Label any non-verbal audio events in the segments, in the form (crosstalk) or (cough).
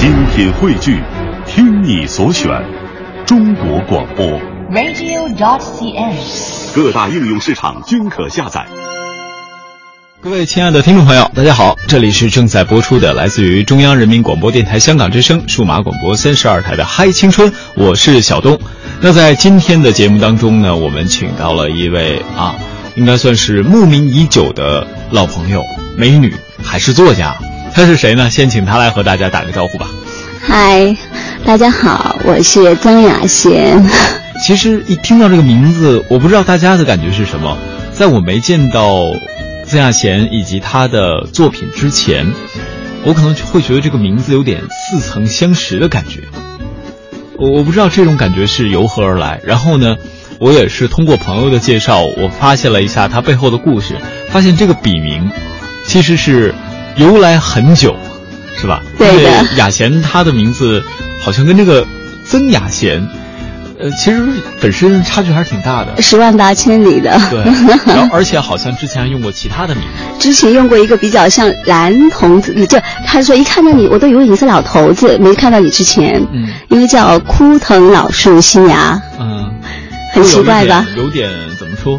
精品汇聚，听你所选，中国广播。radio.dot.cn，。各大应用市场均可下载。各位亲爱的听众朋友，大家好，这里是正在播出的来自于中央人民广播电台香港之声数码广播三十二台的《嗨青春》，我是小东。那在今天的节目当中呢，我们请到了一位啊，应该算是慕名已久的老朋友，美女，还是作家。她是谁呢？先请他来和大家打个招呼吧。嗨，大家好，我是曾雅贤。其实一听到这个名字，我不知道大家的感觉是什么。在我没见到曾亚贤以及她的作品之前，我可能会觉得这个名字有点似曾相识的感觉。我我不知道这种感觉是由何而来。然后呢，我也是通过朋友的介绍，我发现了一下他背后的故事，发现这个笔名其实是由来很久，是吧？对的雅贤她的名字好像跟这个曾雅贤。呃，其实本身差距还是挺大的。十万八千里的。对，然后而且好像之前还用过其他的名字。之前用过一个比较像蓝童子，就他说一看到你，我都以为你是老头子，没看到你之前，嗯，因为叫枯藤老树新芽，嗯，很奇怪吧？有点怎么说，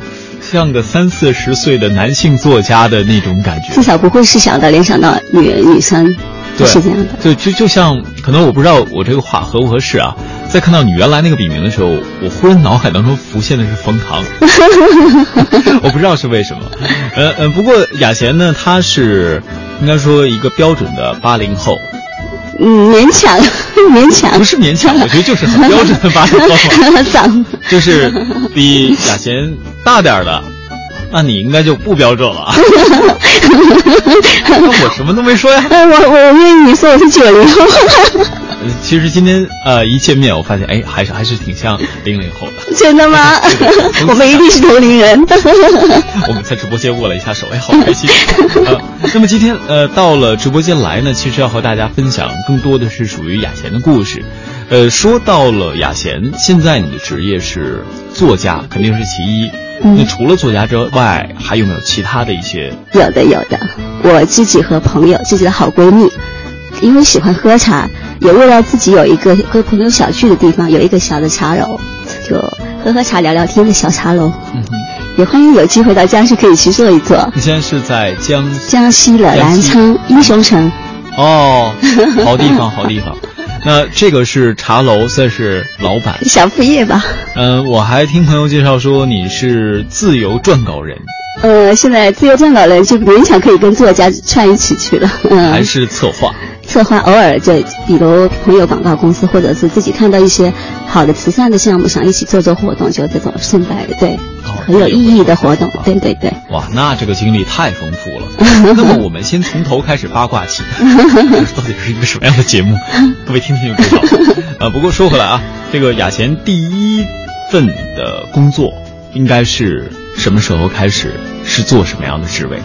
像个三四十岁的男性作家的那种感觉。至少不会是想到联想到女人女生，对，是这样的。对，就就像可能我不知道我这个话合不合适啊。在看到你原来那个笔名的时候，我忽然脑海当中浮现的是冯唐，(laughs) 我不知道是为什么。呃呃，不过雅贤呢，她是应该说一个标准的八零后，嗯，勉强，(laughs) 勉强，不是勉强，我觉得就是很标准的八零后，(laughs) 长，就是比雅贤大点的。那你应该就不标准了。(laughs) 那我什么都没说呀。我我我愿意你说我是九零后。其实今天呃一见面，我发现哎，还是还是挺像零零后的。真的吗？(laughs) 我们一定是同龄人。(laughs) 我们在直播间握了一下手，哎，好开心。呃，那么今天呃到了直播间来呢，其实要和大家分享更多的是属于雅贤的故事。呃，说到了雅贤，现在你的职业是作家，肯定是其一。嗯、那除了作家之外，还有没有其他的一些？有的，有的。我自己和朋友，自己的好闺蜜，因为喜欢喝茶，也为了自己有一个和朋友小聚的地方，有一个小的茶楼，就喝喝茶、聊聊天的小茶楼。嗯哼。也欢迎有机会到江西可以去坐一坐。你现在是在江江西的南昌英雄城。哦，好地方，好地方。那这个是茶楼，算是老板，小副业吧。嗯、呃，我还听朋友介绍说你是自由撰稿人。呃，现在自由撰稿人就勉强可以跟作家串一起去了。嗯，还是策划。策划偶尔就比如朋友广告公司，或者是自己看到一些好的慈善的项目，想一起做做活动，就这种顺带的，对，哦、很有意义的活动，对对对。哇，那这个经历太丰富了。(laughs) 那么我们先从头开始八卦起，(laughs) 到底是一个什么样的节目？各位听听就知道了。啊，(laughs) 不过说回来啊，这个雅贤第一份的工作应该是什么时候开始？是做什么样的职位？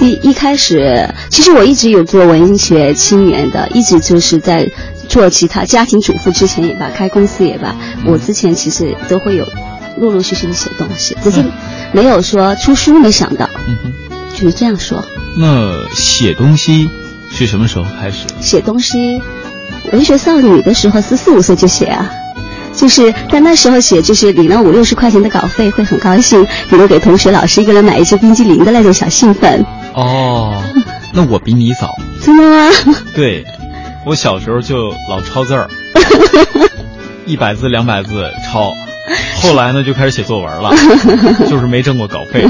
第一开始，其实我一直有做文学青年的，一直就是在做其他家庭主妇之前也罢，开公司也罢，嗯、我之前其实都会有陆陆续续的写东西，只是没有说出书，没想到，嗯哼，就是这样说。那写东西是什么时候开始？写东西，文学少女的时候十四五岁就写啊。就是在那时候写，就是领了五六十块钱的稿费，会很高兴，比如给同学、老师一个人买一支冰激凌的那种小兴奋。哦，那我比你早。真的吗？对，我小时候就老抄字儿，(laughs) 一百字、两百字抄，后来呢就开始写作文了，(laughs) 就是没挣过稿费。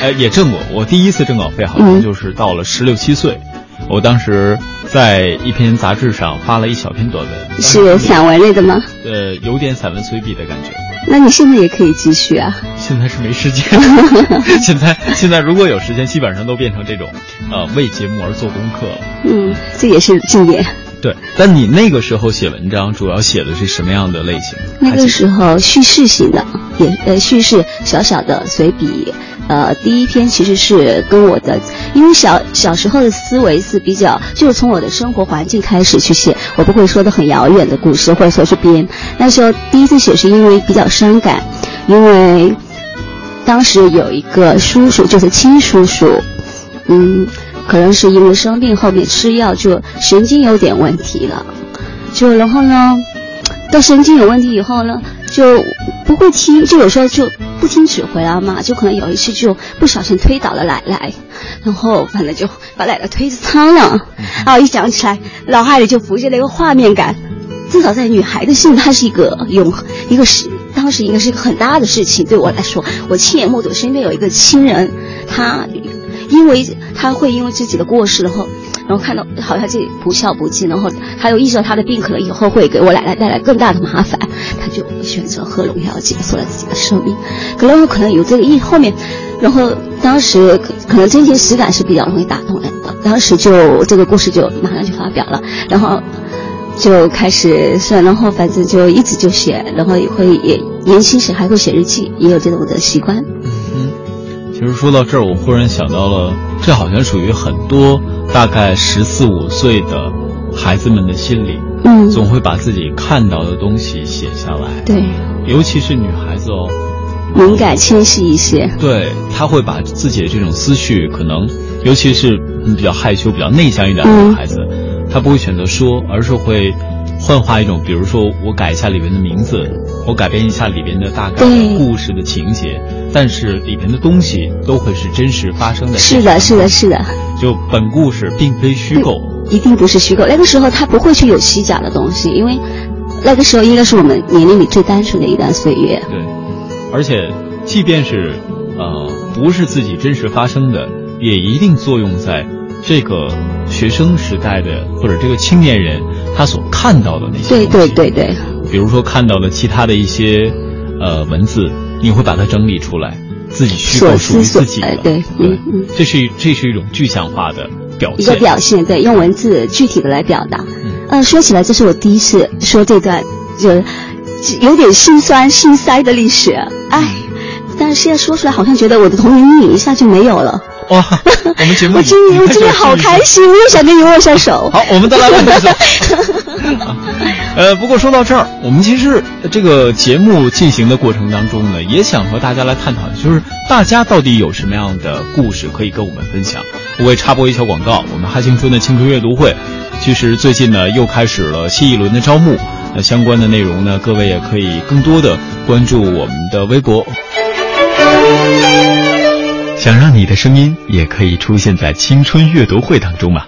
哎，也挣过，我第一次挣稿费好像就是到了十六七岁，我当时。在一篇杂志上发了一小篇短文，是散文类的吗？呃，有点散文随笔的感觉。那你现在也可以继续啊。现在是没时间，(laughs) 现在现在如果有时间，基本上都变成这种，呃，为节目而做功课了。嗯，这也是敬业。对，但你那个时候写文章，主要写的是什么样的类型？那个时候叙事型的，也呃叙事小小的随笔。呃，第一篇其实是跟我的，因为小小时候的思维是比较，就是从我的生活环境开始去写，我不会说的很遥远的故事，或者说去编。那时候第一次写是因为比较伤感，因为当时有一个叔叔，就是亲叔叔，嗯，可能是因为生病后面吃药就神经有点问题了，就然后呢，到神经有问题以后呢，就不会听，就有时候就不听指挥了嘛，就可能有一次就不小心推倒了奶奶，然后反正就把奶奶推苍了，然后一想起来，脑海里就浮现了一个画面感。至少在女孩的心里，它是一个永一个是当时应该是一个很大的事情。对我来说，我亲眼目睹身边有一个亲人，他因为他会因为自己的过失，然后然后看到好像自己不孝不敬，然后他又意识到他的病可能以后会给我奶奶带来更大的麻烦，他就选择喝农药结束了自己的生命。可能可能有这个意后面，然后当时可能真情实感是比较容易打动人的，当时就这个故事就马上就发表了，然后。就开始算，然后反正就一直就写，然后也会也年轻时还会写日记，也有这种的习惯。嗯，其实说到这儿，我忽然想到了，这好像属于很多大概十四五岁的孩子们的心理，嗯，总会把自己看到的东西写下来。对，尤其是女孩子哦，敏感清晰一些。对，她会把自己的这种思绪，可能尤其是比较害羞、比较内向一点的女孩子。她不会选择说，而是会幻化一种，比如说我改一下里面的名字，我改变一下里边的大概故事的情节，但是里边的东西都会是真实发生的。是的，是的，是的。就本故事并非虚构，一定不是虚构。那个时候他不会去有虚假的东西，因为那个时候应该是我们年龄里最单纯的一段岁月。对，而且即便是呃不是自己真实发生的，也一定作用在。这个学生时代的或者这个青年人，他所看到的那些对对对对，比如说看到的其他的一些呃文字，你会把它整理出来，自己虚构属于自己的，对，嗯嗯，这是这是一种具象化的表现，一个表现，对，用文字具体的来表达。呃，说起来，这是我第一次说这段，就有点心酸心塞的历史，哎，但是现在说出来，好像觉得我的童年阴影一下就没有了。哇，(laughs) 我们节目我今天我今天好开心，我也想跟你握下手。好，我们再来握手。(laughs) (laughs) 呃，不过说到这儿，我们其实这个节目进行的过程当中呢，也想和大家来探讨，就是大家到底有什么样的故事可以跟我们分享。我也插播一小广告，我们哈青春的青春阅读会，其实最近呢又开始了新一轮的招募，那相关的内容呢，各位也可以更多的关注我们的微博。想让你的声音也可以出现在青春阅读会当中吗？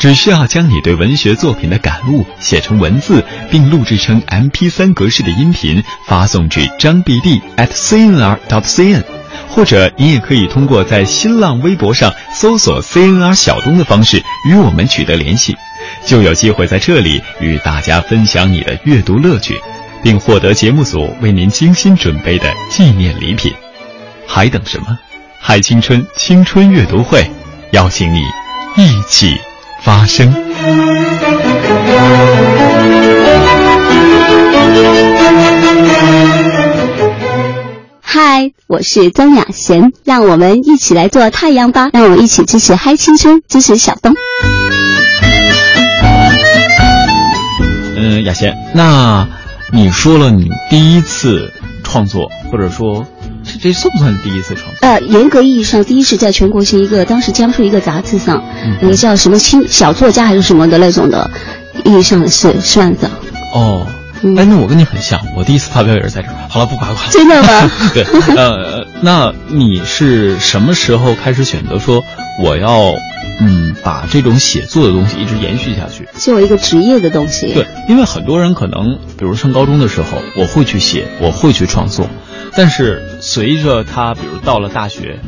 只需要将你对文学作品的感悟写成文字，并录制成 MP3 格式的音频，发送至张 b d at c n r dot c n，或者你也可以通过在新浪微博上搜索 CNR 小东的方式与我们取得联系，就有机会在这里与大家分享你的阅读乐趣，并获得节目组为您精心准备的纪念礼品。还等什么？嗨青春青春阅读会，邀请你一起发声。嗨，我是曾雅贤，让我们一起来做太阳吧，让我们一起支持嗨青春，支持小东。嗯，雅贤，那你说了你第一次创作，或者说。这这算不算第一次创作？呃，严格意义上，第一次在全国性一个当时江苏一个杂志上，那个叫什么青小作家还是什么的那种的，意义上是算的。哦，哎，那我跟你很像，我第一次发表也是在这儿。好了，不夸夸。真的吗？(laughs) 对，呃，那你是什么时候开始选择说我要嗯把这种写作的东西一直延续下去，作为一个职业的东西？对，因为很多人可能比如上高中的时候，我会去写，我会去创作。但是随着他，比如到了大学，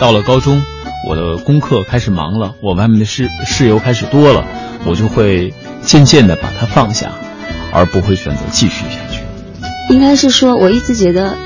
到了高中，我的功课开始忙了，我外面的事事由开始多了，我就会渐渐的把它放下，而不会选择继续下去。应该是说，我一直觉得。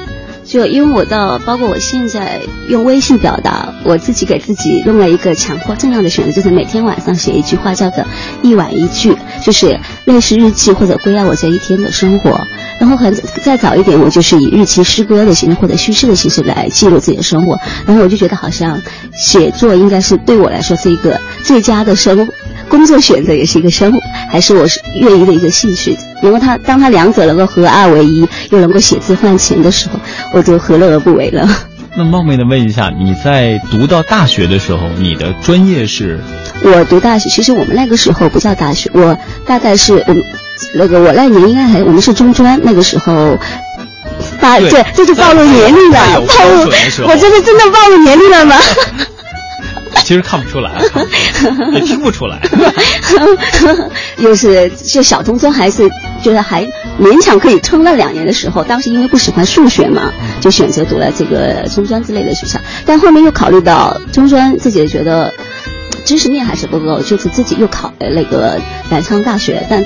就因为我到，包括我现在用微信表达，我自己给自己用了一个强迫症样的选择，就是每天晚上写一句话，叫做“一晚一句”，就是类似日记或者归纳我这一天的生活。然后很再早一点，我就是以日记、诗歌的形式或者叙事的形式来记录自己的生活。然后我就觉得好像写作应该是对我来说是一个最佳的生工作选择，也是一个生活，还是我是愿意的一个兴趣。如果他当他两者能够合二为一，又能够写字换钱的时候，我就何乐而不为了？那冒昧的问一下，你在读到大学的时候，你的专业是？我读大学，其实我们那个时候不叫大学，我大概是我们那个我那年应该还我们是中专那个时候。把对对，这是暴露年龄了暴露我这是真的暴露年龄了吗？(laughs) 其实看不出来，(laughs) 也听不出来。(laughs) 又是就小中专还是觉得还勉强可以撑了两年的时候，当时因为不喜欢数学嘛，就选择读了这个中专之类的学校，但后面又考虑到中专自己觉得知识面还是不够，就是自己又考了那个南昌大学，但。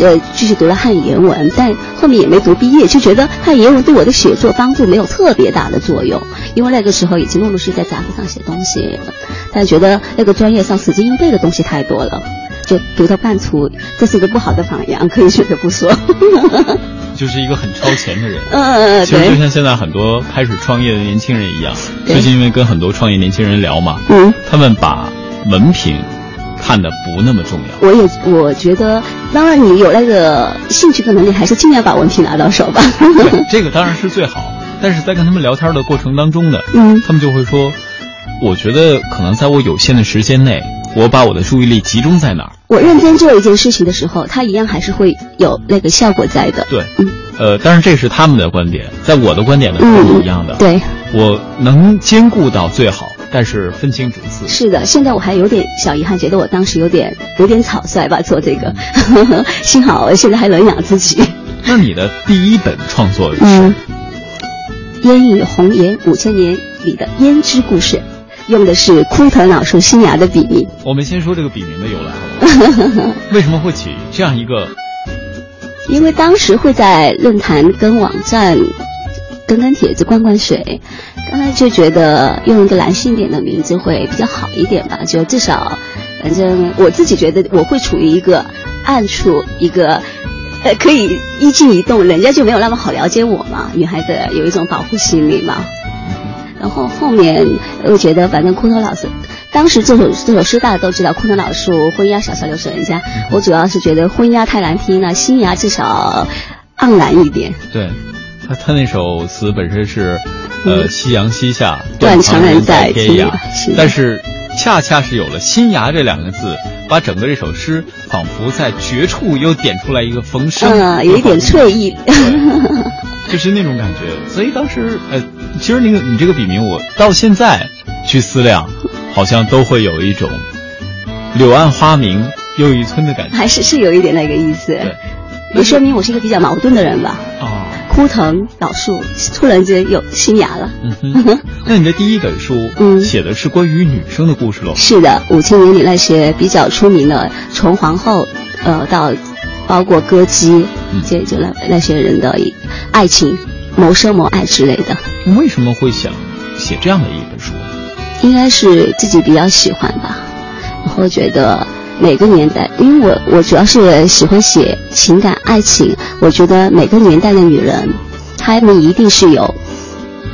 呃，继续读了汉语言文，但后面也没读毕业，就觉得汉语言文对我的写作帮助没有特别大的作用，因为那个时候已经陆陆续续在杂志上写东西，但觉得那个专业上死记硬背的东西太多了，就读到半途，这是个不好的榜样，可以选择不说。(laughs) 就是一个很超前的人。嗯，(laughs) 其实就，像现在很多开始创业的年轻人一样，最近因为跟很多创业年轻人聊嘛，嗯。他们把文凭看的不那么重要。我也我觉得，当然你有那个兴趣和能力，还是尽量把文凭拿到手吧。对，这个当然是最好。但是在跟他们聊天的过程当中呢，嗯他们就会说，我觉得可能在我有限的时间内，我把我的注意力集中在哪儿。我认真做一件事情的时候，它一样还是会有那个效果在的。对，嗯呃，当然这是他们的观点，在我的观点呢是嗯不一样的。，对，我能兼顾到最好，但是分清主次。是的。现在我还有点小遗憾，觉得我当时有点有点草率吧，做这个。(laughs) 幸好我现在还能养自己。那你的第一本创作是？嗯，《烟雨红颜五千年》里的胭脂故事，用的是枯藤老树新芽的笔名。我们先说这个笔名的由来好不好？(laughs) 为什么会起这样一个？因为当时会在论坛跟网站跟跟帖子灌灌水，刚才就觉得用一个男性点的名字会比较好一点吧，就至少，反正我自己觉得我会处于一个暗处，一个。呃，可以一静一动，人家就没有那么好了解我嘛。女孩子有一种保护心理嘛。然后后面又觉得，反正枯藤老树，当时这首这首诗大家都知道，枯藤老树，昏鸦小桥流水人家。我主要是觉得昏鸦太难听了，新芽至少盎然一点。对，他他那首词本身是，呃，嗯夕阳西下，断肠人在天涯但是恰恰是有了“新芽”这两个字，把整个这首诗仿佛在绝处又点出来一个风声，嗯，有一点翠意。就是那种感觉。所以当时，呃，其实那个你这个笔名，我到现在去思量，好像都会有一种柳暗花明又一村的感觉。还是是有一点那个意思。对，也说明我是一个比较矛盾的人吧。啊，枯藤老树突然间有新芽了。嗯哼，(laughs) 那你的第一本书，嗯写的是关于女生的故事喽？是的，五千年里那些比较出名的，从皇后，呃，到包括歌姬，嗯这就那那些人的爱情、谋生谋爱之类的，为什么会想写这样的一本书？应该是自己比较喜欢吧。然后觉得每个年代，因为我我主要是喜欢写情感爱情，我觉得每个年代的女人，她们一定是有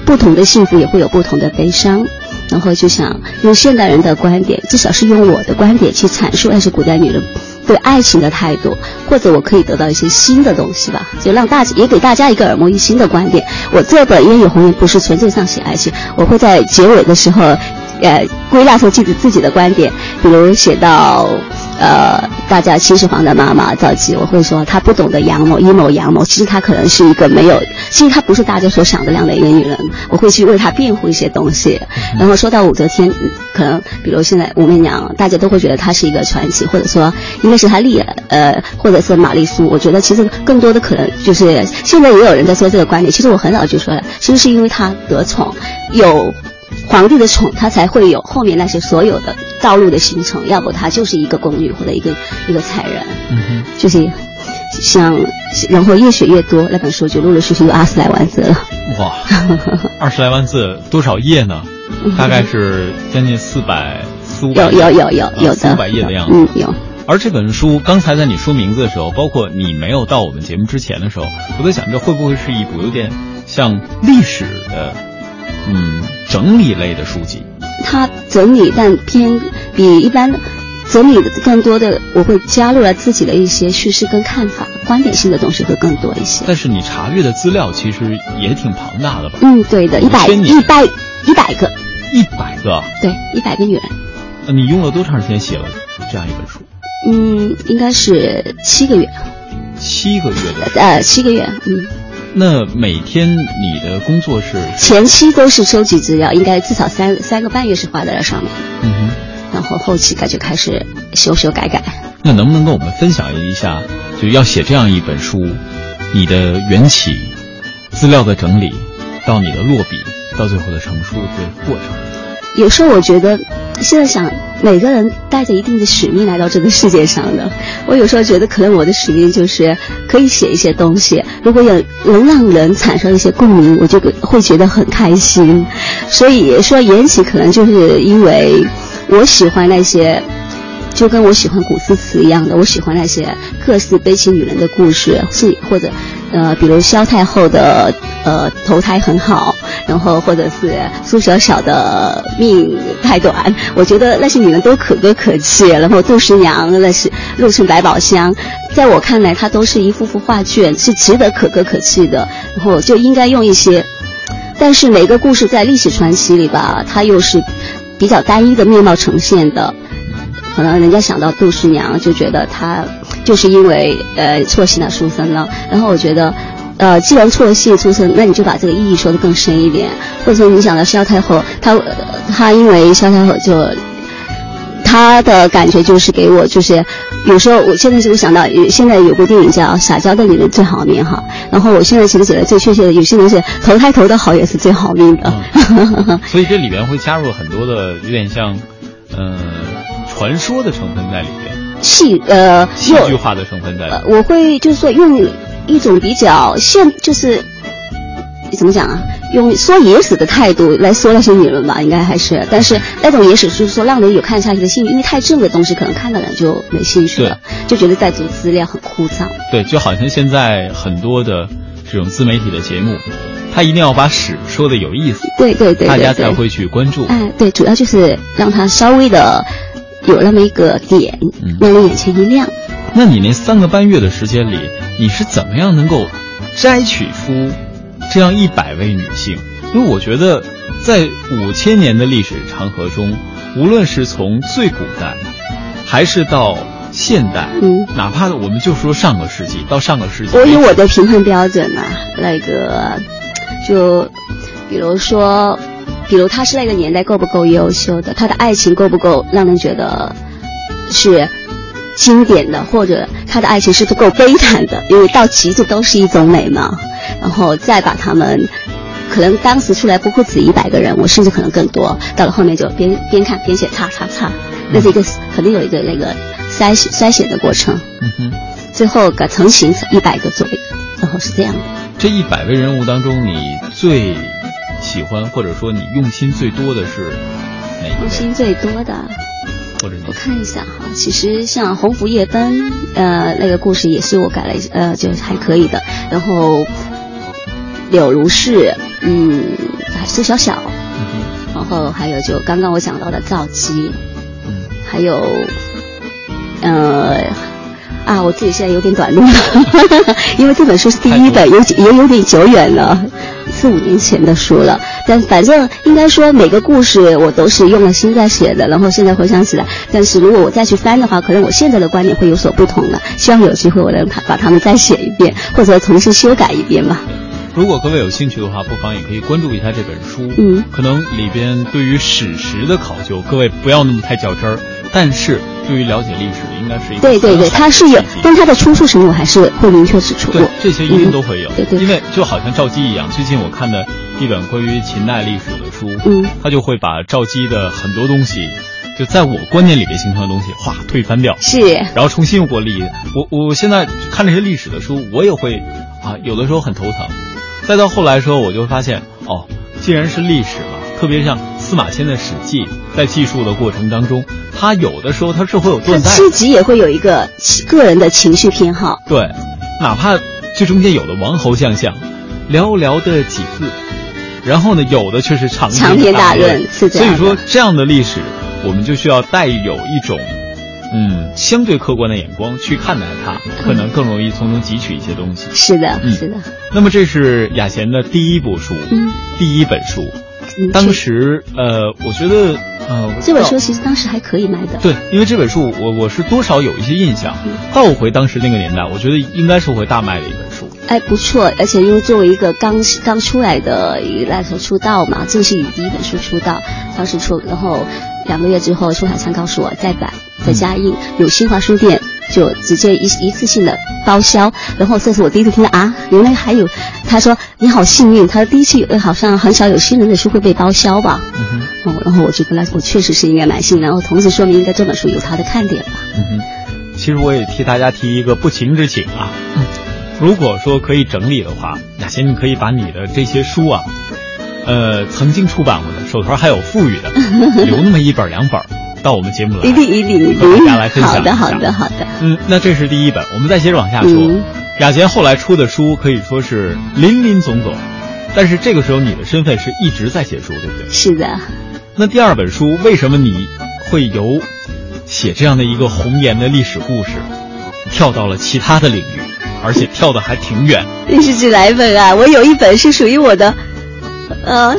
不同的幸福，也会有不同的悲伤。然后就想用现代人的观点，至少是用我的观点去阐述那些古代女人对爱情的态度，或者我可以得到一些新的东西吧，就让大也给大家一个耳目一新的观点。我这本《烟雨红颜》不是纯粹上写爱情，我会在结尾的时候，呃，归纳出自己自己的观点，比如写到。呃，大家秦始皇的妈妈赵姬，我会说她不懂得阳谋，阴谋阳谋。其实她可能是一个没有，其实她不是大家所想的那样的一个女人。我会去为她辩护一些东西。然后说到武则天，嗯可能比如现在武媚娘，大家都会觉得她是一个传奇，或者说应该是她立了，呃，或者是玛丽苏。我觉得其实更多的可能就是现在也有人在说这个观点。其实我很早就说了，其实是因为她得宠，有。皇帝的宠，他才会有后面那些所有的道路的形成，要不他就是一个宫女或者一个一个才人，嗯哼，就是像然后越写越多，那本书就陆陆续续有二十来万字了。哇，二十来万字，多少页呢？(laughs) 大概是将近四百四五百有有有有有的四五百页的样子。嗯，有。而这本书，刚才在你说名字的时候，包括你没有到我们节目之前的时候，我在想，这会不会是一部有点像历史的，嗯，整理类的书籍？它整理，但偏比一般整理的更多的，我会加入了自己的一些叙事跟看法，观点性的东西会更多一些。但是你查阅的资料其实也挺庞大的吧？嗯，对的，一百一百一百个，一百个，对，一百个女人。那你用了多长时间写了这样一本书？嗯，应该是七个月，七个月的。呃，七个月，嗯。那每天你的工作是？前期都是收集资料，应该至少三三个半月是花在了上面。嗯哼。然后后期他就开始修修改改。那能不能跟我们分享一下，就要写这样一本书，你的缘起、资料的整理，到你的落笔，到最后的成书的过程？有时候我觉得，现在想每个人带着一定的使命来到这个世界上的。我有时候觉得，可能我的使命就是可以写一些东西，如果有能让人产生一些共鸣，我就会觉得很开心。所以说缘起，可能就是因为我喜欢那些。就跟我喜欢古诗词一样的，我喜欢那些各式悲情女人的故事，是或者，呃，比如萧太后的呃投胎很好，然后或者是苏小小的命太短，我觉得那些女人都可歌可泣。然后杜十娘那是入城百宝箱，在我看来，它都是一幅幅画卷，是值得可歌可泣的。然后就应该用一些，但是每个故事在历史传奇里吧，它又是比较单一的面貌呈现的。可能人家想到杜十娘，就觉得她就是因为呃错信了书生了。然后我觉得，呃，既然错戏出生，那你就把这个意义说的更深一点。或者说你想到萧太后，她她因为萧太后就她的感觉就是给我就是有时候我现在就想到，现在有部电影叫《撒娇的女人最好命》哈。然后我现在其实觉得最确切的，有些人是投胎投的好也是最好命的。(laughs) 所以这里边会加入很多的有点像，嗯。传说的成分在里边，戏呃戏剧化的成分在里。我会就是说用一种比较现就是怎么讲啊？用说野史的态度来说那些女人吧，应该还是，但是那种野史就是说让人有看下去的兴趣，因为太正的东西可能看的人就没兴趣了，就觉得在读资料很枯燥。对，就好像现在很多的这种自媒体的节目，他一定要把史说的有意思，对对对，大家才会去关注。哎，对，主要就是让他稍微的。有那么一个点，让人眼前一亮。那你那三个半月的时间里，你是怎么样能够摘取出这样一百位女性？因为我觉得，在五千年的历史长河中，无论是从最古代，还是到现代，嗯，哪怕我们就说上个世纪到上个世纪，我有我的评判标准呐。那个，就比如说。比如他是那个年代够不够优秀的，他的爱情够不够让人觉得是经典的，或者他的爱情是不够悲惨的，因为到极致都是一种美嘛。然后再把他们，可能当时出来不会止一百个人，我甚至可能更多。到了后面就边边看边写，擦擦擦，那是一个肯定有一个那个筛选筛选的过程。嗯哼，最后个成型一百个左右，然后是这样的。这一百位人物当中，你最。喜欢或者说你用心最多的是哪一用心最多的，或者。我看一下哈，其实像《鸿福夜奔》呃那个故事也是我改了呃就是还可以的，然后柳如是嗯苏小小，然后还有就刚刚我讲到的赵姬，嗯，还有呃啊我自己现在有点短路了，(laughs) 因为这本书是第一本，有也有点久远了。四五年前的书了，但反正应该说每个故事我都是用了心在写的，然后现在回想起来，但是如果我再去翻的话，可能我现在的观点会有所不同了。希望有机会我能把它们再写一遍，或者重新修改一遍吧。如果各位有兴趣的话，不妨也可以关注一下这本书。嗯，可能里边对于史实的考究，各位不要那么太较真儿。但是对于了解历史，应该是一个对对对，它是有，但它的出处什么，我还是会明确指出。对，这些一定都会有。对对。因为就好像赵姬一样，最近我看的一本关于秦代历史的书，嗯，他就会把赵姬的很多东西，就在我观念里面形成的东西，哗推翻掉，是，然后重新又给我立。我我现在看这些历史的书，我也会啊，有的时候很头疼。再到后来时候，我就会发现，哦，既然是历史嘛，特别像司马迁的《史记》，在记述的过程当中。他有的时候他是会有断代，自己也会有一个个人的情绪偏好。对，哪怕这中间有的王侯将相，寥寥的几字，然后呢，有的却是长长篇大论，是这样。所以说，这样的历史，我们就需要带有一种，嗯相对客观的眼光去看待它，可能更容易从中汲取一些东西。是的，嗯是的。那么这是雅贤的第一部书，嗯第一本书。嗯当时呃，我觉得呃，这本书其实当时还可以卖的。对，因为这本书我我是多少有一些印象。嗯倒回当时那个年代，我觉得应该是会大卖的一本书。哎，不错，而且因为作为一个刚刚出来的一个那时候出道嘛，正是以第一本书出道，当时出，然后两个月之后，出海昌告诉我再版再加印，有新华书店就直接一一次性的包销，然后这是我第一次听到啊，原来还有，他说你好幸运，他说第一次呃好像很少有新人的书会被包销吧，嗯哼，哦，然后我觉得那我确实是应该蛮幸运，然后同时说明应该这本书有它的看点吧。嗯哼。其实我也替大家提一个不情之请啊，如果说可以整理的话，雅贤你可以把你的这些书啊，呃，曾经出版过的，手头还有富裕的，(laughs) 留那么一本两本儿到我们节目来，一定一定一和定大家来分享好的好的好的，嗯，那这是第一本，我们再接着往下说。嗯雅洁后来出的书可以说是林林总总，但是这个时候你的身份是一直在写书，对不对？是的。那第二本书为什么你会由写这样的一个红颜的历史故事，跳到了其他的领域，而且跳的还挺远？你是指哪一本啊？我有一本是属于我的，呃，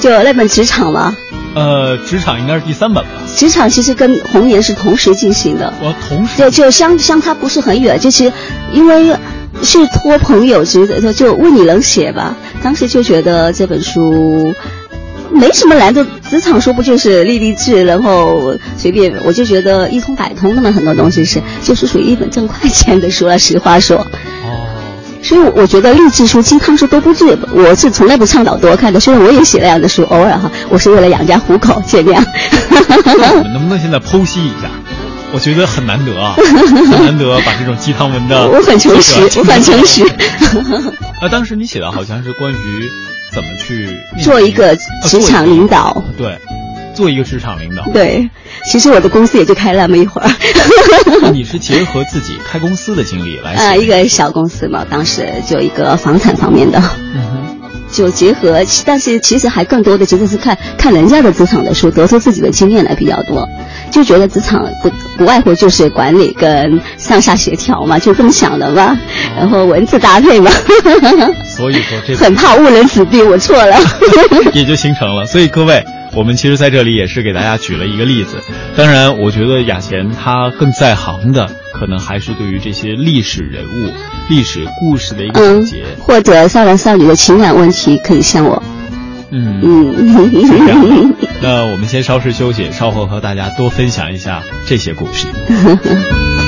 就那本职场嘛。呃，职场应该是第三本吧？职场其实跟红颜是同时进行的，我同时就就相相差不是很远，就是因为是托朋友之的，就就问你能写吧。当时就觉得这本书没什么难的，职场书不就是励励志，然后随便，我就觉得一通百通那么很多东西是，就是属于一本挣快钱的书了。实话说。哦，所以，我觉得励志书、鸡汤书都不是，我是从来不倡导多看的。虽然我也写那样的书，偶尔哈，我是为了养家糊口，尽量。那我们能不能现在剖析一下？我觉得很难得啊，(laughs) 很难得把这种鸡汤文的，我很诚实，我很诚实。那，(laughs) 当时你写的好像是关于怎么去做一个职场领导，对，做一个职场领导。对，其实我的公司也就开那么一会儿。(laughs) 那你是结合自己开公司的经历来写？啊，一个小公司嘛，当时就一个房产方面的。嗯哼。就结合，但是其实还更多的其实是看看人家的职场的书，得出自己的经验来比较多。就觉得职场不不外乎就是管理跟上下协调嘛，就这么想的嘛。然后文字搭配嘛。所以说这 (laughs) 很怕误人子弟，我错了。(laughs) 也就形成了。所以各位，我们其实在这里也是给大家举了一个例子。当然，我觉得雅贤他更在行的，可能还是对于这些历史人物、历史故事的一个总结。嗯，或者少男少女的情感问题，可以向我。嗯嗯，是这样。那我们先稍事休息，稍后和大家多分享一下这些故事。(laughs)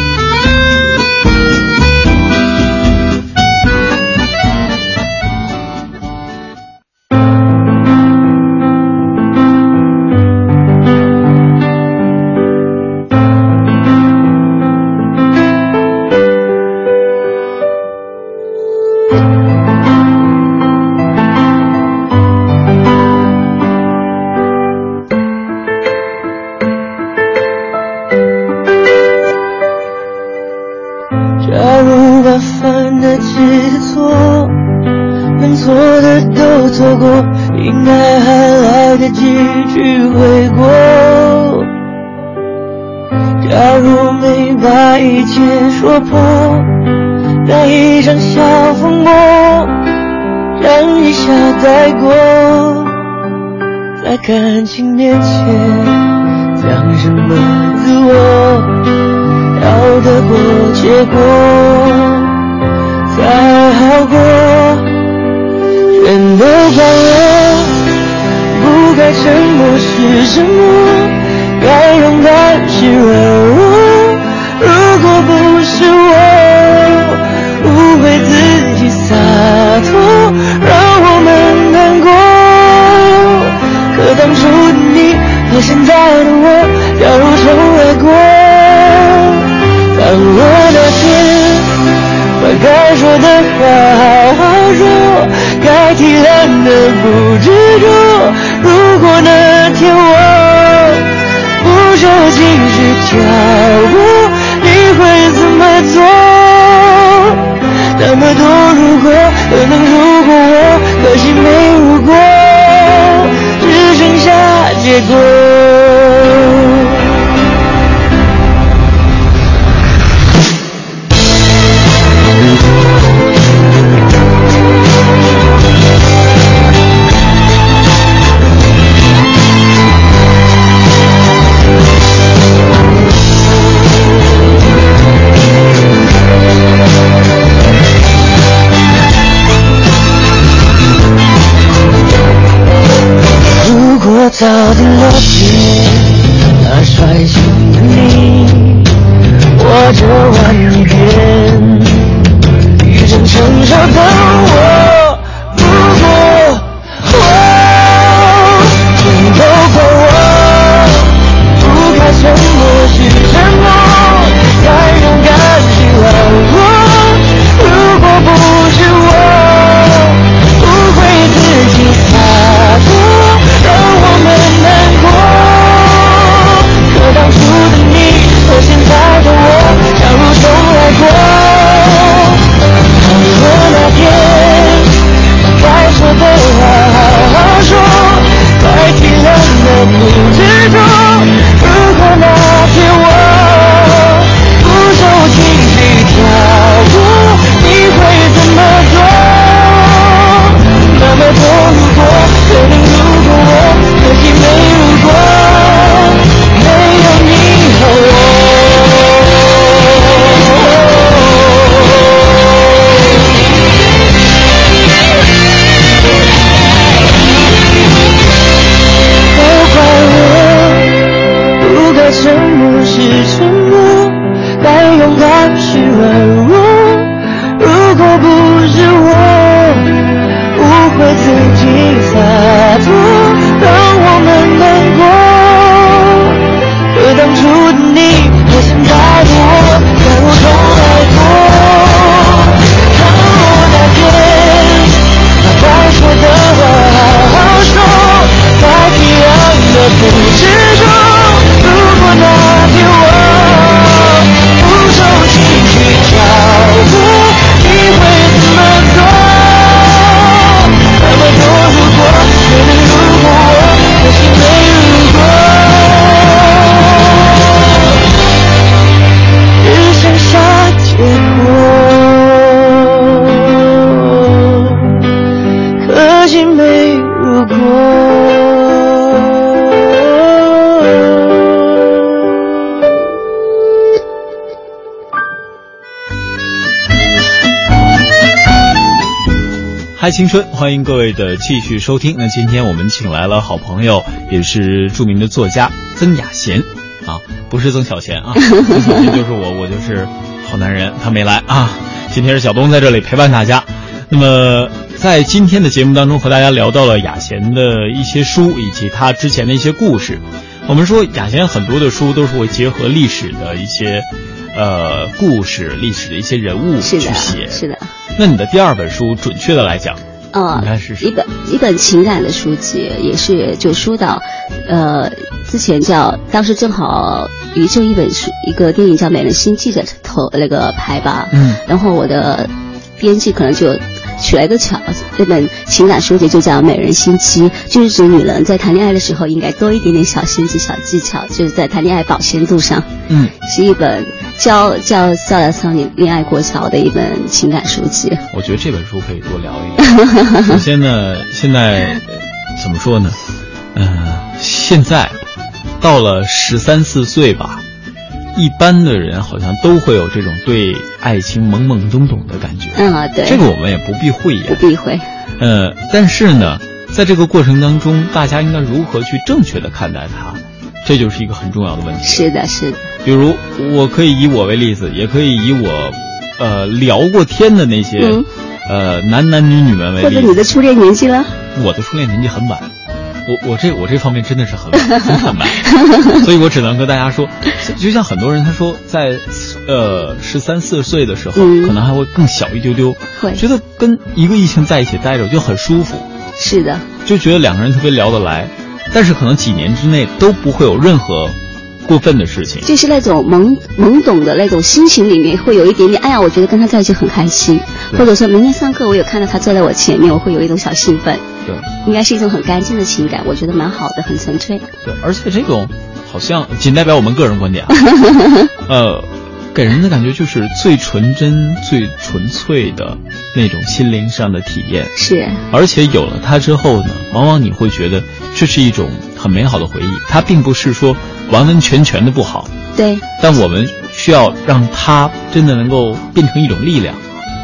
只靠近了解，那率性的你，我这万遍，嗨，青春，欢迎各位的继续收听。那今天我们请来了好朋友，也是著名的作家曾雅贤啊，不是曾小贤啊，(laughs) 曾小贤就是我，我就是好男人，他没来啊。今天是小东在这里陪伴大家。那么在今天的节目当中，和大家聊到了雅贤的一些书以及他之前的一些故事。我们说雅贤很多的书都是会结合历史的一些呃故事、历史的一些人物是的，去写。是的。那你的第二本书，准确的来讲，呃应该是，一本一本情感的书籍，也是就说到，呃，之前叫当时正好宇宙一本书，一个电影叫《美人心计》的头那个拍吧，嗯，然后我的编辑可能就取了一个巧，这本情感书籍就叫《美人心机》，就是指女人在谈恋爱的时候应该多一点点小心机、小技巧，就是在谈恋爱保鲜度上，嗯，是一本教教教了少女恋爱过桥的一本情感书籍。我觉得这本书可以多聊一点。(laughs) 首先呢，现在、呃怎么说呢？呃，现在到了十三四岁吧，一般的人好像都会有这种对爱情懵懵懂懂的感觉。嗯，啊对，这个我们也不避讳不言。避讳。呃，但是呢，在这个过程当中，大家应该如何去正确的看待它，这就是一个很重要的问题。是的，是。的，比如，我可以以我为例子，也可以以我，呃，聊过天的那些，嗯。呃，男男女女们为例或者。你的初恋年纪了？我的初恋年纪很晚，我我这我这方面真的是很晚 (laughs) 很坦白，(laughs) 所以我只能跟大家说，就像很多人他说在呃十三四岁的时候，嗯。可能还会更小一丢丢，会。觉得跟一个异性在一起待着就很舒服，是的，就觉得两个人特别聊得来，但是可能几年之内都不会有任何过分的事情。就是那种懵懵懂的那种心情里面会有一点点，哎呀，我觉得跟他在一起很开心，或者说明天上课我有看到他坐在我前面，我会有一种小兴奋，对应该是一种很干净的情感，我觉得蛮好的，很纯粹。对，而且这种好像仅代表我们个人观点啊，(laughs) 呃，给人的感觉就是最纯真、最纯粹的那种心灵上的体验。是，而且有了它之后呢，往往你会觉得这是一种很美好的回忆。它并不是说完完全全的不好，对，但我们需要让它真的能够变成一种力量，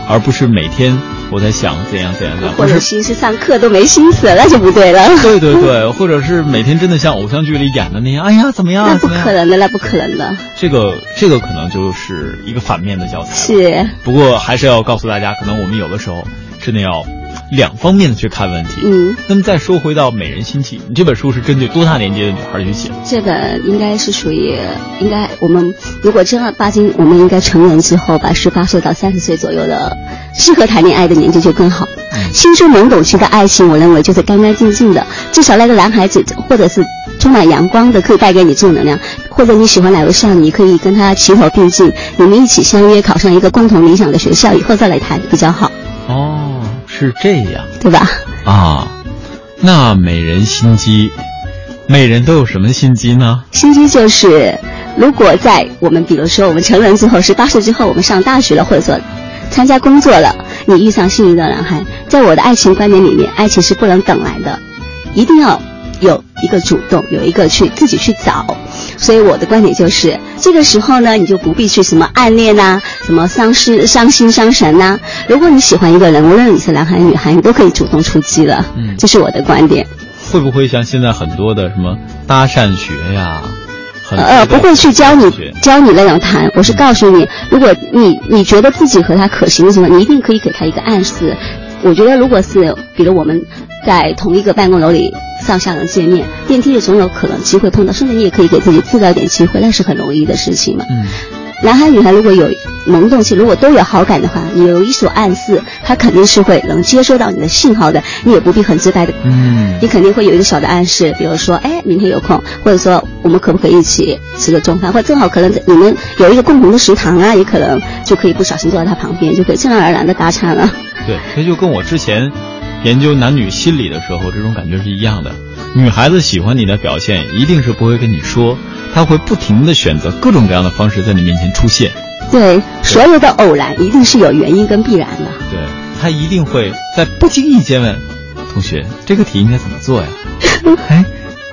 而不是每天我在想怎样怎样怎样，或者心思上课都没心思，那就不对了。对对对，或者是每天真的像偶像剧里演的那样，哎呀怎么样那不？可能的，那不可能的。这个这个可能就是一个反面的教材。，是，不过还是要告诉大家，可能我们有的时候真的要两方面的去看问题。嗯，那么再说回到《美人心计》，你这本书是针对多大年纪的女孩去写的？这本应该是属于，应该我们如果正儿八经，我们应该成人之后吧，十八岁到三十岁左右的，适合谈恋爱的年纪就更好。青春懵懂期的爱情，我认为就是干干净净的，至少那个男孩子或者是充满阳光的，可以带给你正能量。或者你喜欢哪位少女，可以跟他齐头并进，你们一起相约考上一个共同理想的学校，以后再来谈比较好，哦，是这样对吧？啊。那美人心机，美人都有什么心机呢？心机就是，如果在我们比如说我们成人之后，十八岁之后，我们上大学了，或者说参加工作了，你遇上心仪的男孩，在我的爱情观念里面，爱情是不能等来的，一定要有一个主动，有一个去自己去找。所以我的观点就是，这个时候呢，你就不必去什么暗恋呐、什么伤失、伤心、伤神呐、如果你喜欢一个人，无论你是男孩女孩，你都可以主动出击了。嗯这是我的观点。会不会像现在很多的什么搭讪学呀，很呃，不会去教你教你那样谈，我是告诉你，如果你你觉得自己和他可行的时候，你一定可以给他一个暗示。我觉得，如果是比如我们在同一个办公楼里上下楼见面，电梯里总有可能机会碰到，甚至你也可以给自己制造一点机会，那是很容易的事情嘛。嗯男孩女孩如果有萌动期，如果都有好感的话，你有一所暗示，他肯定是会能接收到你的信号的，你也不必很自白的嗯你肯定会有一个小的暗示，比如说，哎，明天有空，或者说我们可不可以一起吃个中饭，或者正好可能你们有一个共同的食堂啊，也可能就可以不小心坐在他旁边，就可以自然而然的搭讪了。对，这就跟我之前研究男女心理的时候，这种感觉是一样的。女孩子喜欢你的表现，一定是不会跟你说，她会不停的选择各种各样的方式在你面前出现。对，所有的偶然一定是有原因跟必然的。对，她一定会在不经意间问同学：“这个题应该怎么做呀？” (laughs) 哎，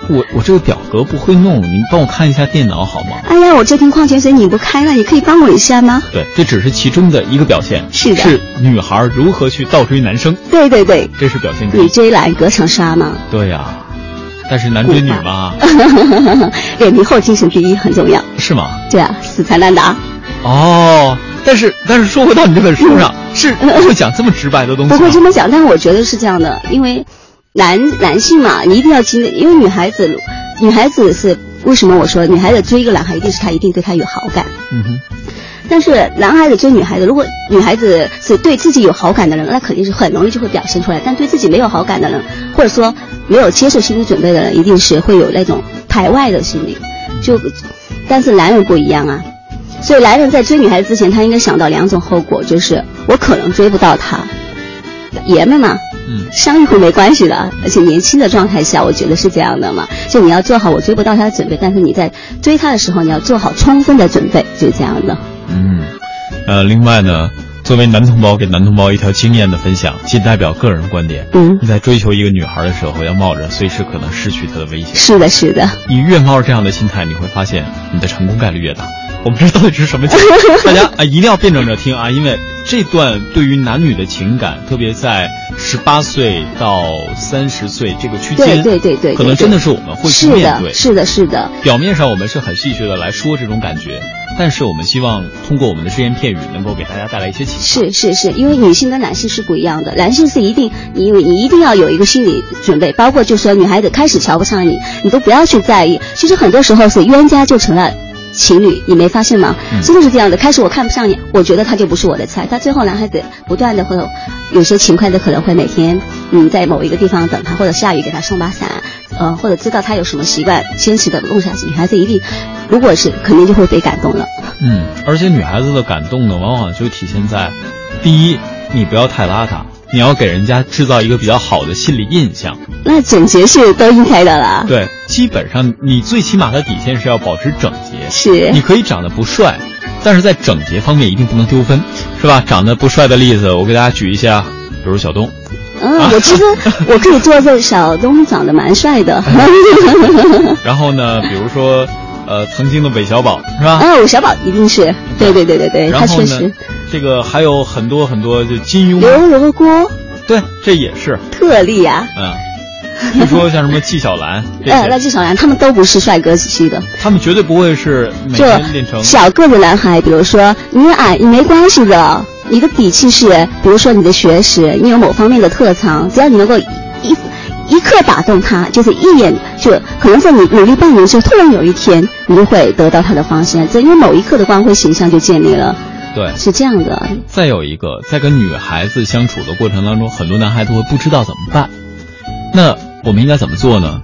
我我这个表格不会弄，你帮我看一下电脑好吗？哎呀，我这瓶矿泉水拧不开了，你可以帮我一下吗？对，这只是其中的一个表现。是的是女孩如何去倒追男生，对对对，这是表现之你。追男隔层纱吗，对呀、但是男追女嘛，(laughs) 脸皮厚，精神第一很重要。是吗？对啊，死缠烂打。哦，但是但是说回到你这本书上，是不会讲这么直白的东西不？会这么讲，但是我觉得是这样的，因为男男性嘛，你一定要经历，因为女孩子，女孩子是为什么我说女孩子追一个男孩，一定是他一定对他有好感，嗯哼，但是男孩子追女孩子，如果女孩子是对自己有好感的人，那肯定是很容易就会表现出来，但对自己没有好感的人，或者说没有接受心理准备的人，一定是会有那种排外的心理，就，但是男人不一样啊。所以男人在追女孩子之前，他应该想到两种后果，就是我可能追不到她，爷们嘛，嗯伤一回没关系的，而且年轻的状态下，我觉得是这样的嘛。就你要做好我追不到他的准备，但是你在追他的时候，你要做好充分的准备，就是这样的。嗯，呃，另外呢，作为男同胞给男同胞一条经验的分享，仅代表个人观点。嗯你在追求一个女孩的时候，要冒着随时可能失去她的危险。是的，是的，你越冒着这样的心态，你会发现你的成功概率越大。我们这到底是什么节目？大家啊，一定要辩证着听啊，因为这段对于男女的情感，特别在十八岁到三十岁这个区间，对对对对对可能真的是我们会去是面对的，。是的，是的，表面上我们是很戏谑的来说这种感觉，但是我们希望通过我们的只言片语，能够给大家带来一些启发。是是是，因为女性跟男性是不一样的，男性是一定，你你一定要有一个心理准备，包括就说女孩子开始瞧不上你，你都不要去在意。其实很多时候是冤家就成了。情侣，你没发现吗？嗯真的是这样的。开始我看不上你，我觉得他就不是我的菜。但最后，男孩子不断的会有有些勤快的，可能会每天嗯在某一个地方等他，或者下雨给他送把伞，呃，或者知道他有什么习惯，坚持的弄下去。女孩子一定，如果是肯定就会被感动了。嗯，而且女孩子的感动呢，往往就体现在，第一，你不要太邋遢，你要给人家制造一个比较好的心理印象。那整洁是都应该的啦。对，基本上你最起码的底线是要保持整洁。是你可以长得不帅，但是在整洁方面一定不能丢分，是吧？长得不帅的例子，我给大家举一下，比如小东。嗯，我其实 (laughs) 我可以做这小东长得蛮帅的。(laughs) 然后呢，比如说，呃，曾经的韦小宝，是吧？啊，韦小宝一定是，对对对对对，他确实，这个还有很多很多，就金庸，刘罗锅，对，这也是，特例啊。嗯。(laughs) 据说像什么纪晓岚，呃，那纪晓岚他们都不是帅哥系的，他们绝对不会是每就天练成小个子男孩，比如说你矮，你没关系的，你的底气是，比如说你的学识，你有某方面的特长，只要你能够一一刻打动他，就是一眼就可能在你努力半年之后，突然有一天你就会得到他的芳心，这因为某一刻的光辉形象就建立了，对。是这样的。再有一个，在跟女孩子相处的过程当中，很多男孩子会不知道怎么办，那。我们应该怎么做呢？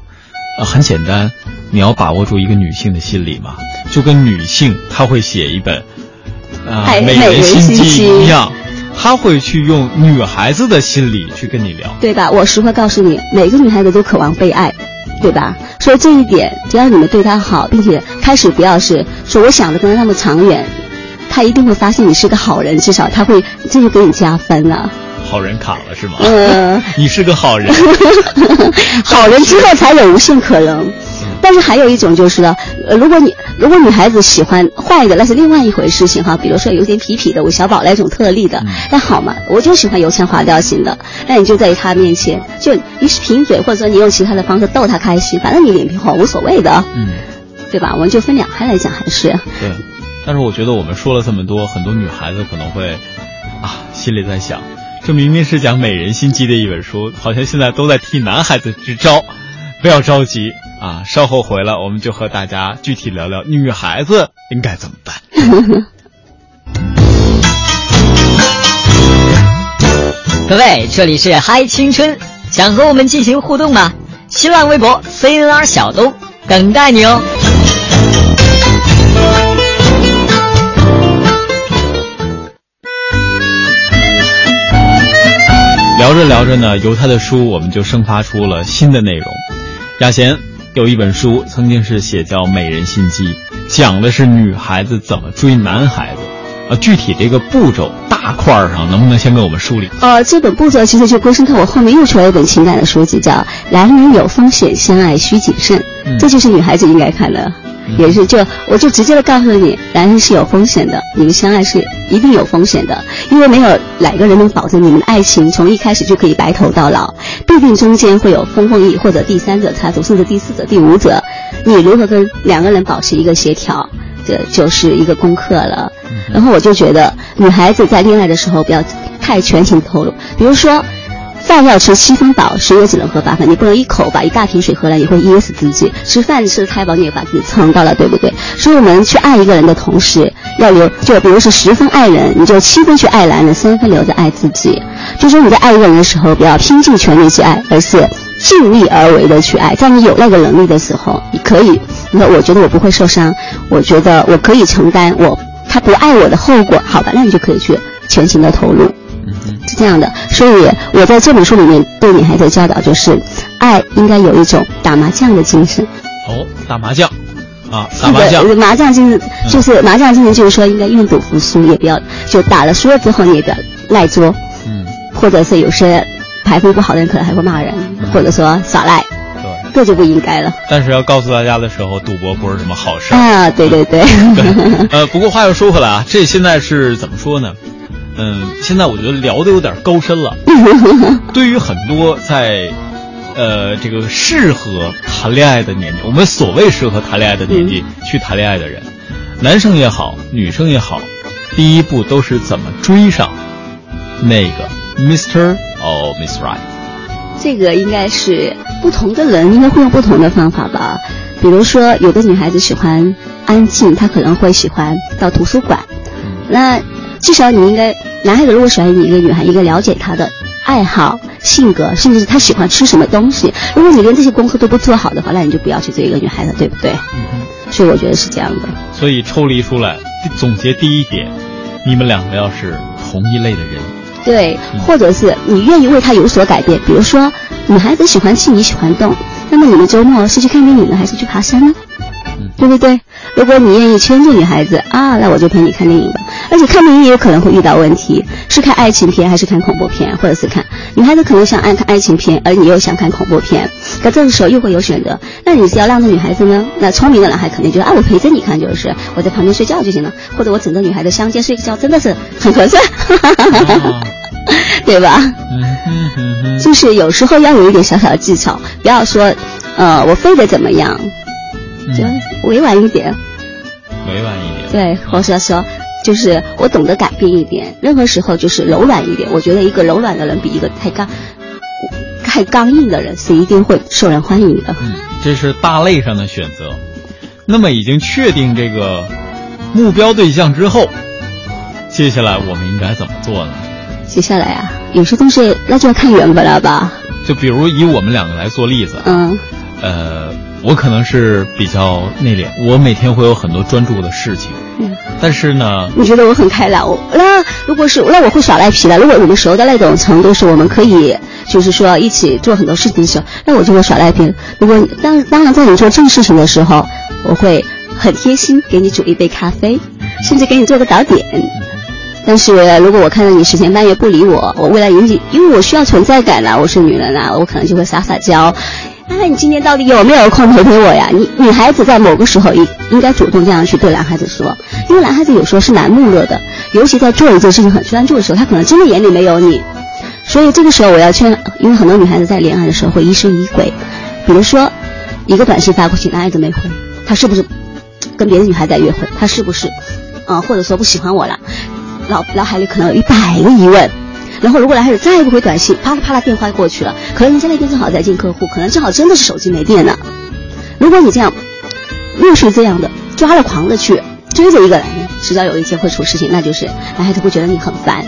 呃，很简单，你要把握住一个女性的心理嘛，就跟女性她会写一本啊《美人心计》一样，她会去用女孩子的心理去跟你聊，对吧？我实话告诉你，每个女孩子都渴望被爱，对吧？所以这一点，只要你们对她好，并且开始不要是说我想的跟她那么长远，她一定会发现你是个好人，至少她会这就给你加分了。好人卡了是吗？嗯，(laughs) 你是个好人，(laughs) 好人之后才有无限可能。但是还有一种就是呢，呃，如果你如果女孩子喜欢坏的，那是另外一回事情哈。比如说有点痞痞的韦小宝那种特例的，那好嘛，我就喜欢油腔滑调型的。那你就在他面前，就你是贫嘴，或者说你用其他的方式逗他开心，反正你脸皮厚无所谓的，嗯，对吧？我们就分两派来讲，还是对。但是我觉得我们说了这么多，很多女孩子可能会啊，心里在想。这明明是讲美人心机的一本书，好像现在都在替男孩子支招。不要着急啊，稍后回来我们就和大家具体聊聊女孩子应该怎么办。(laughs) 各位，这里是嗨青春，想和我们进行互动吗？新浪微博 CNR 小东等待你哦。聊着聊着呢，由他的书我们就生发出了新的内容。雅贤有一本书，曾经是写叫《美人心机》，讲的是女孩子怎么追男孩子。啊，具体这个步骤大块上，能不能先给我们梳理？呃，这本步骤其实就归申到我后面又出来一本情感的书籍，叫《男女有风险，相爱需谨慎》，这就是女孩子应该看的。也是，就我就直接的告诉你，男人是有风险的，你们相爱是一定有风险的，因为没有哪个人能保证你们的爱情从一开始就可以白头到老，必定中间会有风风雨或者第三者插足，甚至第四者、第五者，你如何跟两个人保持一个协调，这就是一个功课了。然后我就觉得，女孩子在恋爱的时候不要太全情投入，比如说。饭要吃七分饱，水也只能喝八分。你不能一口把一大瓶水喝了，你会噎死自己。吃饭吃的太饱，你也把自己撑到了，对不对？所以我们去爱一个人的同时，要留，就比如是十分爱人，你就七分去爱男人，三分留着爱自己。就说你在爱一个人的时候，不要拼尽全力去爱，而是尽力而为的去爱。在你有那个能力的时候，你可以，你说我觉得我不会受伤，我觉得我可以承担我他不爱我的后果，好吧，那你就可以去全情的投入。是这样的，所以我在这本书里面对女孩子的教导就是，爱应该有一种打麻将的精神。哦，打麻将，啊，打麻将，麻将精神就是麻将精神，就是说应该愿赌服输，也不要就打了输了之后你也不要赖桌，嗯，或者是有些牌风不好的人可能还会骂人，或者说耍赖，对，这就不应该了。但是要告诉大家的时候，赌博不是什么好事啊，对对对。(laughs) 呃，不过话又说回来啊，这现在是怎么说呢？嗯，现在我觉得聊的有点高深了。(laughs) 对于很多在，呃，这个适合谈恋爱的年纪，我们所谓适合谈恋爱的年纪去谈恋爱的人，男生也好，女生也好，第一步都是怎么追上那个 Mr. or Miss Right？这个应该是不同的人应该会用不同的方法吧。比如说，有的女孩子喜欢安静，她可能会喜欢到图书馆。那至少你应该。男孩子如果喜欢你一个女孩，应该了解她的爱好、性格，甚至是她喜欢吃什么东西。如果你连这些功课都不做好的话，那你就不要去追一个女孩子，对不对？嗯所以我觉得是这样的。所以抽离出来，总结第一点，你们两个要是同一类的人，对，或者是你愿意为他有所改变。比如说，女孩子喜欢静，你喜欢动，那么你们周末是去看电影呢，还是去爬山呢？对不对？如果你愿意圈住女孩子啊，那我就陪你看电影吧。而且看电影也有可能会遇到问题，是看爱情片还是看恐怖片，或者是看女孩子可能想爱看爱情片，而你又想看恐怖片，可这个时候又会有选择。那你是要让着女孩子呢？那聪明的男孩肯定觉得啊，我陪着你看，就是我在旁边睡觉就行了，或者我枕着女孩子相间睡个觉，真的是很合算，(laughs) 对吧？就是有时候要有一点小小的技巧，不要说，呃，我非得怎么样，就委婉一点。委婉一点，对，或者说，就是我懂得改变一点，任何时候就是柔软一点。我觉得一个柔软的人比一个太刚、太刚硬的人是一定会受人欢迎的。嗯，这是大类上的选择。那么已经确定这个目标对象之后，接下来我们应该怎么做呢？接下来啊，有些东西那就要看缘分了吧。就比如以我们两个来做例子，嗯，呃。我可能是比较内敛，我每天会有很多专注的事情。嗯，但是呢，你觉得我很开朗？那如果是那我会耍赖皮的。如果我们熟的那种程度是我们可以，就是说一起做很多事情的时候，那我就会耍赖皮。如果当当然在你做正事情的时候，我会很贴心给你煮一杯咖啡，甚至给你做个早点。但是如果我看到你十天半月不理我，我为了引起，因为我需要存在感呐，我是女人呐，我可能就会撒撒娇。那你今天到底有没有空陪陪我呀？你女孩子在某个时候应应该主动这样去对男孩子说，因为男孩子有时候是难木讷的，尤其在做一件事情很专注的时候，他可能真的眼里没有你。所以这个时候我要劝，因为很多女孩子在恋爱的时候会疑神疑鬼，比如说一个短信发过去，男孩子没回，他是不是跟别的女孩在约会？他是不是，嗯，或者说不喜欢我了？脑脑海里可能有一百个疑问。然后，如果男孩子再也不回短信，啪啦啪啦电话过去了，可能人家那边正好在见客户，可能正好真的是手机没电了。如果你这样，越是这样的抓了狂的去追着一个男人，迟早有一天会出事情，那就是男孩子会觉得你很烦。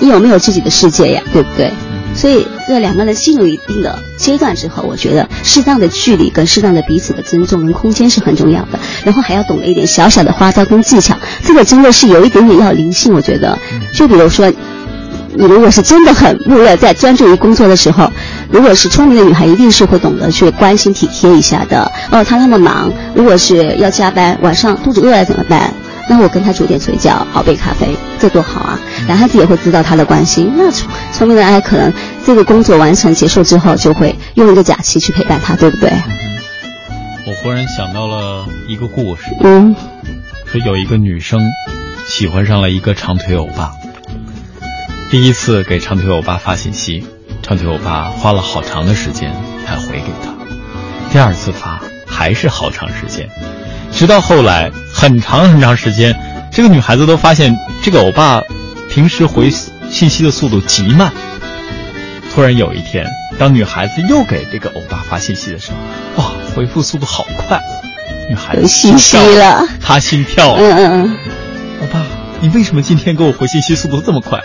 你有没有自己的世界呀？对不对？所以，这两个人进入一定的阶段之后，我觉得适当的距离跟适当的彼此的尊重跟空间是很重要的。然后还要懂得一点小小的花招跟技巧，这个真的是有一点点要灵性。我觉得，就比如说。你如果是真的很木讷，在专注于工作的时候，如果是聪明的女孩，一定是会懂得去关心体贴一下的。哦，她那么忙，如果是要加班，晚上肚子饿了怎么办？那我跟她煮点水饺，熬杯咖啡，这多好啊！男孩子也会知道她的关心。那聪聪明的爱可能这个工作完成结束之后，就会用一个假期去陪伴他，对不对？我忽然想到了一个故事。嗯，说有一个女生喜欢上了一个长腿欧巴。第一次给长腿欧巴发信息，长腿欧巴花了好长的时间才回给他。第二次发还是好长时间，直到后来很长很长时间，这个女孩子都发现这个欧巴平时回信息的速度极慢。突然有一天，当女孩子又给这个欧巴发信息的时候，哇，回复速度好快！女孩子心跳了，她心跳了。嗯嗯嗯，欧巴，你为什么今天给我回信息速度这么快？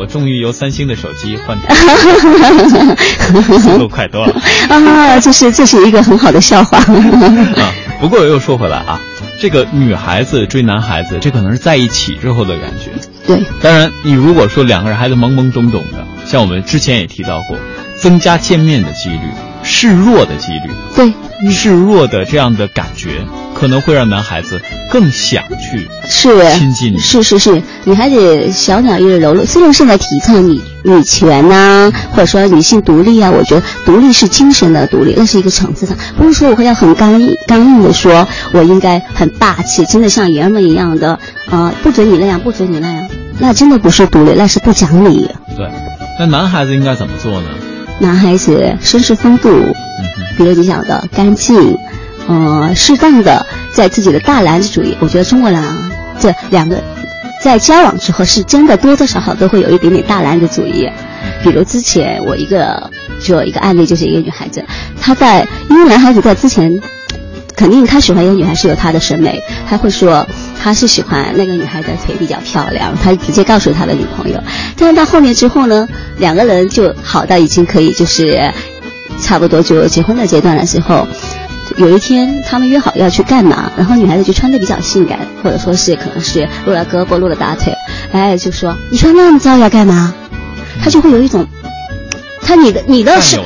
啊！我终于由三星的手机换成 (laughs) 速度快多了啊！这是这是一个很好的笑话啊！不过又说回来啊，这个女孩子追男孩子，这可能是在一起之后的感觉。对，当然你如果说两个人还是懵懵懂懂的，像我们之前也提到过，增加见面的几率，示弱的几率，对，示弱的这样的感觉。可能会让男孩子更想去是亲近你，是是是，女孩子小鸟依人柔弱。虽然现在提倡女女权呐，或者说女性独立啊，我觉得独立是精神的独立，那是一个层次上，不是说我会要很刚硬刚硬的说，我应该很霸气，真的像爷们一样的啊，不准你那样，不准你那样，那真的不是独立，那是不讲理。对，那男孩子应该怎么做呢？男孩子绅士风度，比如你讲的干净。呃，适当的在自己的大男子主义，我觉得中国人啊，这两个在交往之后是真的多多少少都会有一点点大男子主义。比如之前我一个就有一个案例，就是一个女孩子，她在因为男孩子在之前肯定他喜欢一个女孩是有他的审美，他会说他是喜欢那个女孩的腿比较漂亮，他直接告诉他的女朋友。但是到后面之后呢，两个人就好到已经可以就是差不多就结婚的阶段的时候。有一天，他们约好要去干嘛，然后女孩子就穿的比较性感，或者说是可能是露了胳膊、露了大腿，哎，就说你穿那么糟要干嘛？他就会有一种，他你的你的是，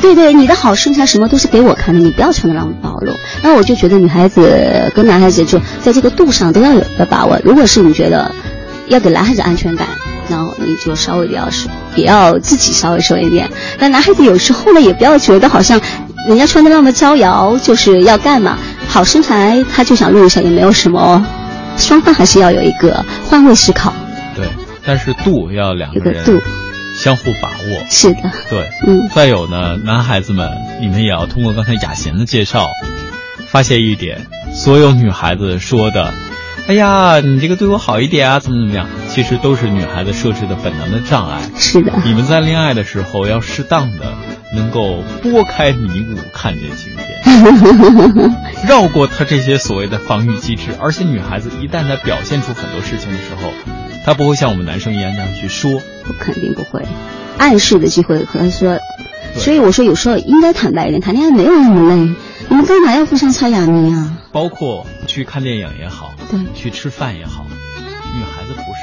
对对，你的好身材什么都是给我看的，你不要穿的那么暴露。那我就觉得女孩子跟男孩子就在这个度上都要有一个把握。如果是你觉得要给男孩子安全感，然后你就稍微不要收，也要自己稍微收一点。但男孩子有时候呢，也不要觉得好像人家穿的那么招摇，就是要干嘛？好身材他就想露一下，也没有什么。双方还是要有一个换位思考。对，但是度要两个人度相互把握。是的。对，嗯。再有呢，男孩子们，你们也要通过刚才雅贤的介绍，发现一点，所有女孩子说的。哎呀，你这个对我好一点啊，怎么怎么样？其实都是女孩子设置的本能的障碍。是的，你们在恋爱的时候要适当的能够拨开迷雾，看见晴天，(laughs) 绕过他这些所谓的防御机制。而且女孩子一旦在表现出很多事情的时候，她不会像我们男生一样那样去说，我肯定不会，暗示的机会可能说。所以我说，有时候应该坦白一点，谈恋爱没有那么累。我们干嘛要互相猜眼睛啊？包括去看电影也好，对，去吃饭也好，女孩子不。